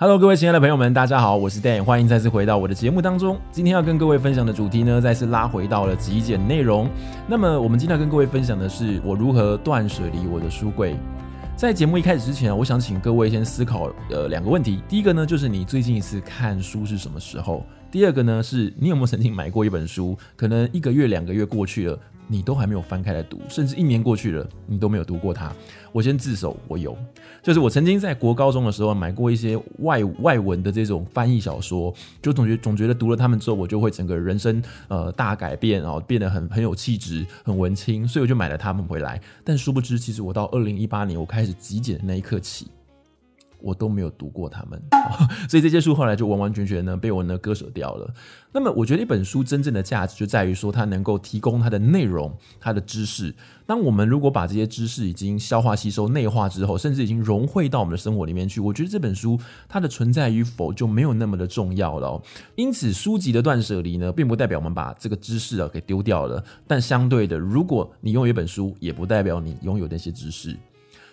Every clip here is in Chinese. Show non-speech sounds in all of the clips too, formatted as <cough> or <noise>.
Hello，各位亲爱的朋友们，大家好，我是 Dan，欢迎再次回到我的节目当中。今天要跟各位分享的主题呢，再次拉回到了极简内容。那么，我们今天要跟各位分享的是我如何断舍离我的书柜。在节目一开始之前，我想请各位先思考呃两个问题。第一个呢，就是你最近一次看书是什么时候？第二个呢，是你有没有曾经买过一本书，可能一个月、两个月过去了。你都还没有翻开来读，甚至一年过去了，你都没有读过它。我先自首，我有，就是我曾经在国高中的时候买过一些外外文的这种翻译小说，就总觉总觉得读了他们之后，我就会整个人生呃大改变，然后变得很很有气质，很文青，所以我就买了他们回来。但殊不知，其实我到二零一八年我开始极简的那一刻起。我都没有读过他们，<laughs> 所以这些书后来就完完全全呢被我呢割舍掉了。那么，我觉得一本书真正的价值就在于说，它能够提供它的内容、它的知识。当我们如果把这些知识已经消化吸收、内化之后，甚至已经融汇到我们的生活里面去，我觉得这本书它的存在与否就没有那么的重要了。因此，书籍的断舍离呢，并不代表我们把这个知识啊给丢掉了。但相对的，如果你拥有一本书，也不代表你拥有那些知识。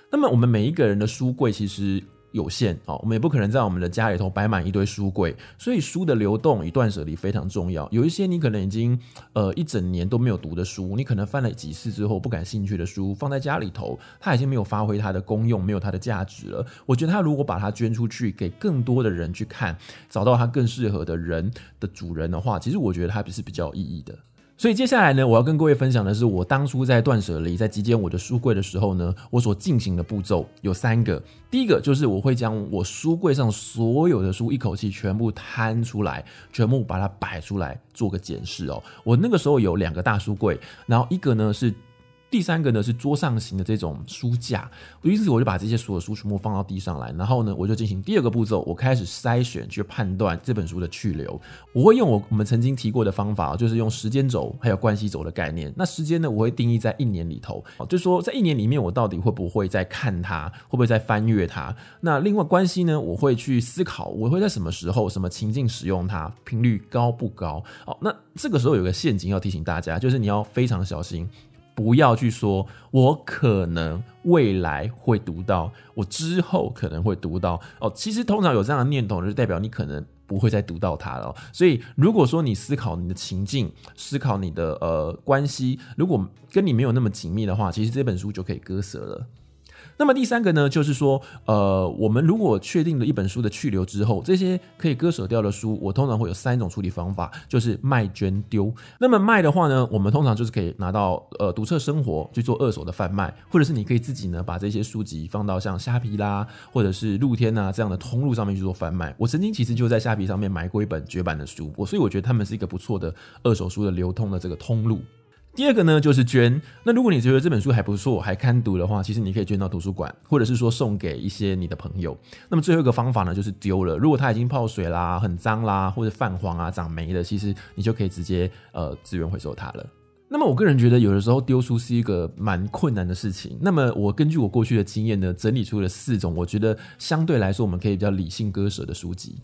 那么，我们每一个人的书柜其实。有限啊，我们也不可能在我们的家里头摆满一堆书柜，所以书的流动与断舍离非常重要。有一些你可能已经呃一整年都没有读的书，你可能翻了几次之后不感兴趣的书，放在家里头，它已经没有发挥它的功用，没有它的价值了。我觉得它如果把它捐出去，给更多的人去看，找到它更适合的人的主人的话，其实我觉得它是比较有意义的。所以接下来呢，我要跟各位分享的是，我当初在断舍离、在集结我的书柜的时候呢，我所进行的步骤有三个。第一个就是我会将我书柜上所有的书一口气全部摊出来，全部把它摆出来，做个检视哦。我那个时候有两个大书柜，然后一个呢是。第三个呢是桌上型的这种书架，于是我就把这些所有书全部放到地上来，然后呢我就进行第二个步骤，我开始筛选去判断这本书的去留。我会用我我们曾经提过的方法，就是用时间轴还有关系轴的概念。那时间呢，我会定义在一年里头，就说在一年里面我到底会不会再看它，会不会再翻阅它。那另外关系呢，我会去思考我会在什么时候、什么情境使用它，频率高不高？好，那这个时候有个陷阱要提醒大家，就是你要非常小心。不要去说，我可能未来会读到，我之后可能会读到哦。其实通常有这样的念头，就代表你可能不会再读到它了。所以，如果说你思考你的情境，思考你的呃关系，如果跟你没有那么紧密的话，其实这本书就可以割舍了。那么第三个呢，就是说，呃，我们如果确定了一本书的去留之后，这些可以割舍掉的书，我通常会有三种处理方法，就是卖、捐、丢。那么卖的话呢，我们通常就是可以拿到呃读册生活去做二手的贩卖，或者是你可以自己呢把这些书籍放到像虾皮啦，或者是露天啊这样的通路上面去做贩卖。我曾经其实就在虾皮上面买过一本绝版的书，我所以我觉得他们是一个不错的二手书的流通的这个通路。第二个呢，就是捐。那如果你觉得这本书还不错，还看读的话，其实你可以捐到图书馆，或者是说送给一些你的朋友。那么最后一个方法呢，就是丢了。如果它已经泡水啦、很脏啦，或者泛黄啊、长霉了，其实你就可以直接呃资源回收它了。那么我个人觉得，有的时候丢书是一个蛮困难的事情。那么我根据我过去的经验呢，整理出了四种我觉得相对来说我们可以比较理性割舍的书籍。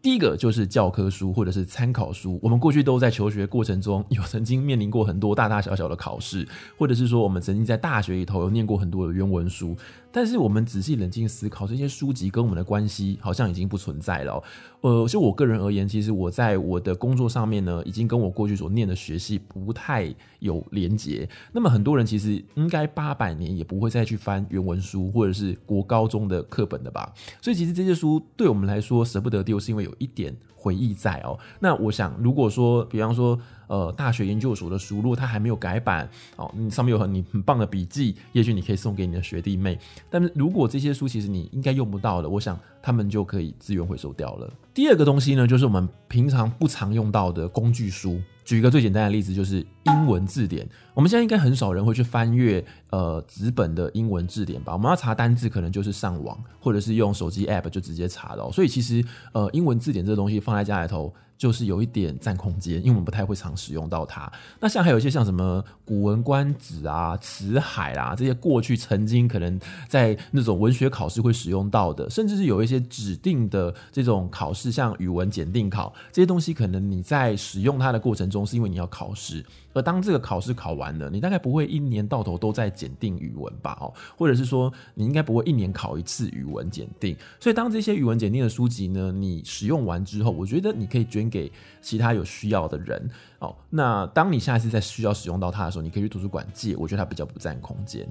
第一个就是教科书或者是参考书，我们过去都在求学过程中有曾经面临过很多大大小小的考试，或者是说我们曾经在大学里头有念过很多的原文书。但是我们仔细冷静思考，这些书籍跟我们的关系好像已经不存在了。呃，就我个人而言，其实我在我的工作上面呢，已经跟我过去所念的学系不太有连结。那么很多人其实应该八百年也不会再去翻原文书或者是国高中的课本的吧。所以其实这些书对我们来说舍不得丢，是因为有一点回忆在哦。那我想，如果说，比方说。呃，大学研究所的书，如果它还没有改版，哦，你上面有很你很棒的笔记，也许你可以送给你的学弟妹。但是如果这些书其实你应该用不到的，我想他们就可以资源回收掉了。第二个东西呢，就是我们平常不常用到的工具书。举一个最简单的例子，就是英文字典。我们现在应该很少人会去翻阅呃纸本的英文字典吧？我们要查单字，可能就是上网，或者是用手机 app 就直接查到。所以其实呃英文字典这个东西放在家里头。就是有一点占空间，因为我们不太会常使用到它。那像还有一些像什么《古文观止》啊、《辞海》啊这些过去曾经可能在那种文学考试会使用到的，甚至是有一些指定的这种考试，像语文检定考这些东西，可能你在使用它的过程中，是因为你要考试。而当这个考试考完了，你大概不会一年到头都在检定语文吧？哦，或者是说你应该不会一年考一次语文检定。所以当这些语文检定的书籍呢，你使用完之后，我觉得你可以捐给其他有需要的人。哦，那当你下一次再需要使用到它的时候，你可以去图书馆借。我觉得它比较不占空间。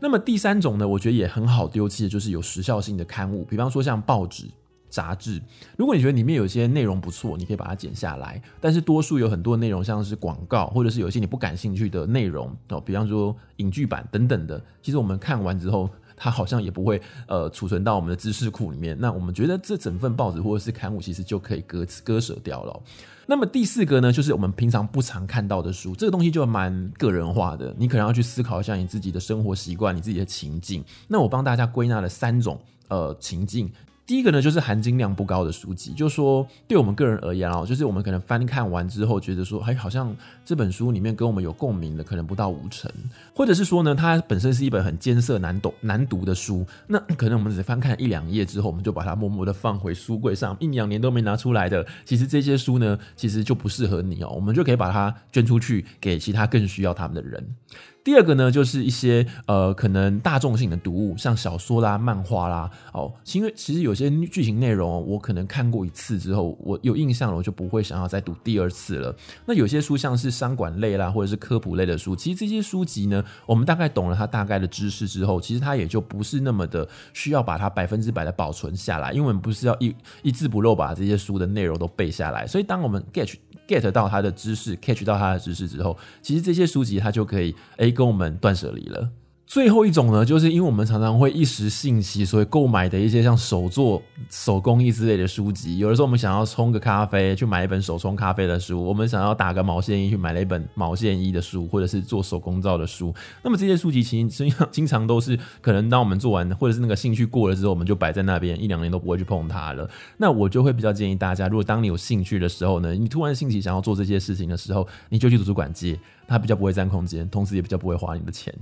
那么第三种呢，我觉得也很好丢弃的，就是有时效性的刊物，比方说像报纸。杂志，如果你觉得里面有些内容不错，你可以把它剪下来。但是多数有很多内容，像是广告，或者是有一些你不感兴趣的内容哦，比方说影剧版等等的。其实我们看完之后，它好像也不会呃储存到我们的知识库里面。那我们觉得这整份报纸或者是刊物，其实就可以割割舍掉了。那么第四个呢，就是我们平常不常看到的书，这个东西就蛮个人化的，你可能要去思考一下你自己的生活习惯、你自己的情境。那我帮大家归纳了三种呃情境。第一个呢，就是含金量不高的书籍，就是说对我们个人而言啊，就是我们可能翻看完之后，觉得说，哎，好像这本书里面跟我们有共鸣的，可能不到五成，或者是说呢，它本身是一本很艰涩难懂难读的书，那可能我们只翻看一两页之后，我们就把它默默的放回书柜上，一两年都没拿出来的，其实这些书呢，其实就不适合你哦，我们就可以把它捐出去给其他更需要他们的人。第二个呢，就是一些呃可能大众性的读物，像小说啦、漫画啦，哦，因为其实有些剧情内容，我可能看过一次之后，我有印象了，我就不会想要再读第二次了。那有些书像是商管类啦，或者是科普类的书，其实这些书籍呢，我们大概懂了它大概的知识之后，其实它也就不是那么的需要把它百分之百的保存下来，因为我们不是要一一字不漏把这些书的内容都背下来。所以当我们 get get 到他的知识，catch 到他的知识之后，其实这些书籍他就可以诶。跟我们断舍离了。最后一种呢，就是因为我们常常会一时兴起，所以购买的一些像手作、手工艺之类的书籍。有的时候我们想要冲个咖啡，去买一本手冲咖啡的书；我们想要打个毛线衣，去买了一本毛线衣的书，或者是做手工皂的书。那么这些书籍其实经常都是可能当我们做完，或者是那个兴趣过了之后，我们就摆在那边一两年都不会去碰它了。那我就会比较建议大家，如果当你有兴趣的时候呢，你突然兴起想要做这些事情的时候，你就去图书馆借，它比较不会占空间，同时也比较不会花你的钱。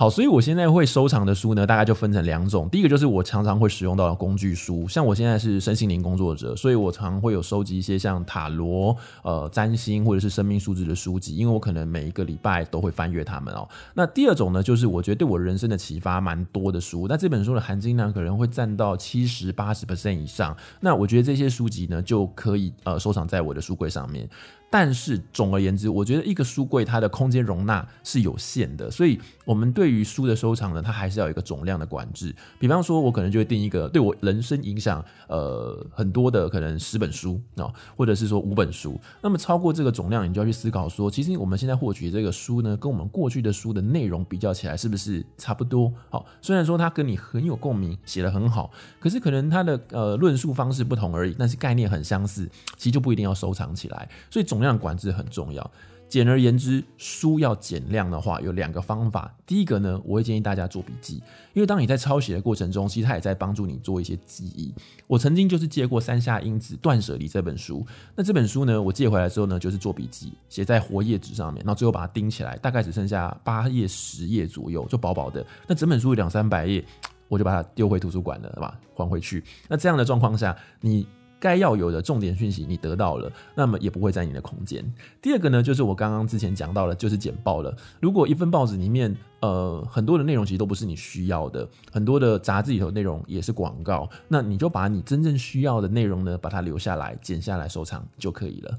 好，所以我现在会收藏的书呢，大概就分成两种。第一个就是我常常会使用到的工具书，像我现在是身心灵工作者，所以我常会有收集一些像塔罗、呃占星或者是生命数字的书籍，因为我可能每一个礼拜都会翻阅它们哦。那第二种呢，就是我觉得对我人生的启发蛮多的书，那这本书的含金量可能会占到七十八十 percent 以上。那我觉得这些书籍呢，就可以呃收藏在我的书柜上面。但是总而言之，我觉得一个书柜它的空间容纳是有限的，所以我们对于书的收藏呢，它还是要有一个总量的管制。比方说，我可能就会定一个对我人生影响呃很多的可能十本书啊，或者是说五本书。那么超过这个总量，你就要去思考说，其实我们现在获取这个书呢，跟我们过去的书的内容比较起来，是不是差不多？好，虽然说它跟你很有共鸣，写得很好，可是可能它的呃论述方式不同而已，但是概念很相似，其实就不一定要收藏起来。所以总量管制很重要。简而言之，书要减量的话，有两个方法。第一个呢，我会建议大家做笔记，因为当你在抄写的过程中，其实它也在帮助你做一些记忆。我曾经就是借过三下英子《断舍离》这本书，那这本书呢，我借回来之后呢，就是做笔记，写在活页纸上面，然后最后把它钉起来，大概只剩下八页、十页左右，就薄薄的。那整本书有两三百页，我就把它丢回图书馆了，对吧？还回去。那这样的状况下，你。该要有的重点讯息你得到了，那么也不会在你的空间。第二个呢，就是我刚刚之前讲到的，就是简报了。如果一份报纸里面，呃，很多的内容其实都不是你需要的，很多的杂志里头内容也是广告，那你就把你真正需要的内容呢，把它留下来，剪下来收藏就可以了。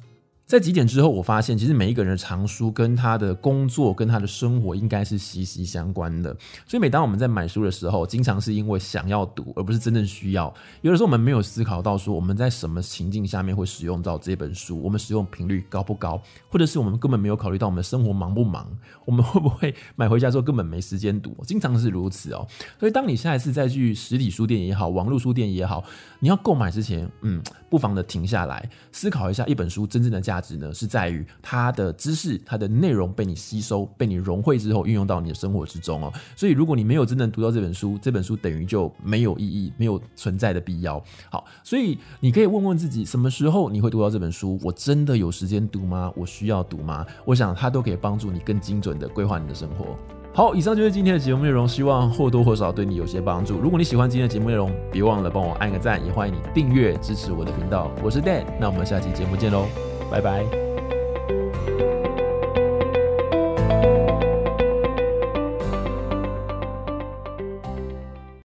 在极简之后，我发现其实每一个人的藏书跟他的工作跟他的生活应该是息息相关的。所以每当我们在买书的时候，经常是因为想要读，而不是真正需要。有的时候我们没有思考到说我们在什么情境下面会使用到这本书，我们使用频率高不高，或者是我们根本没有考虑到我们的生活忙不忙，我们会不会 <laughs> 买回家之后根本没时间读，经常是如此哦。所以当你下一次再去实体书店也好，网络书店也好，你要购买之前，嗯，不妨的停下来思考一下一本书真正的价值呢，是在于它的知识、它的内容被你吸收、被你融汇之后，运用到你的生活之中哦。所以，如果你没有真正读到这本书，这本书等于就没有意义、没有存在的必要。好，所以你可以问问自己，什么时候你会读到这本书？我真的有时间读吗？我需要读吗？我想它都可以帮助你更精准的规划你的生活。好，以上就是今天的节目内容，希望或多或少对你有些帮助。如果你喜欢今天的节目内容，别忘了帮我按个赞，也欢迎你订阅支持我的频道。我是 Dan，那我们下期节目见喽，拜拜。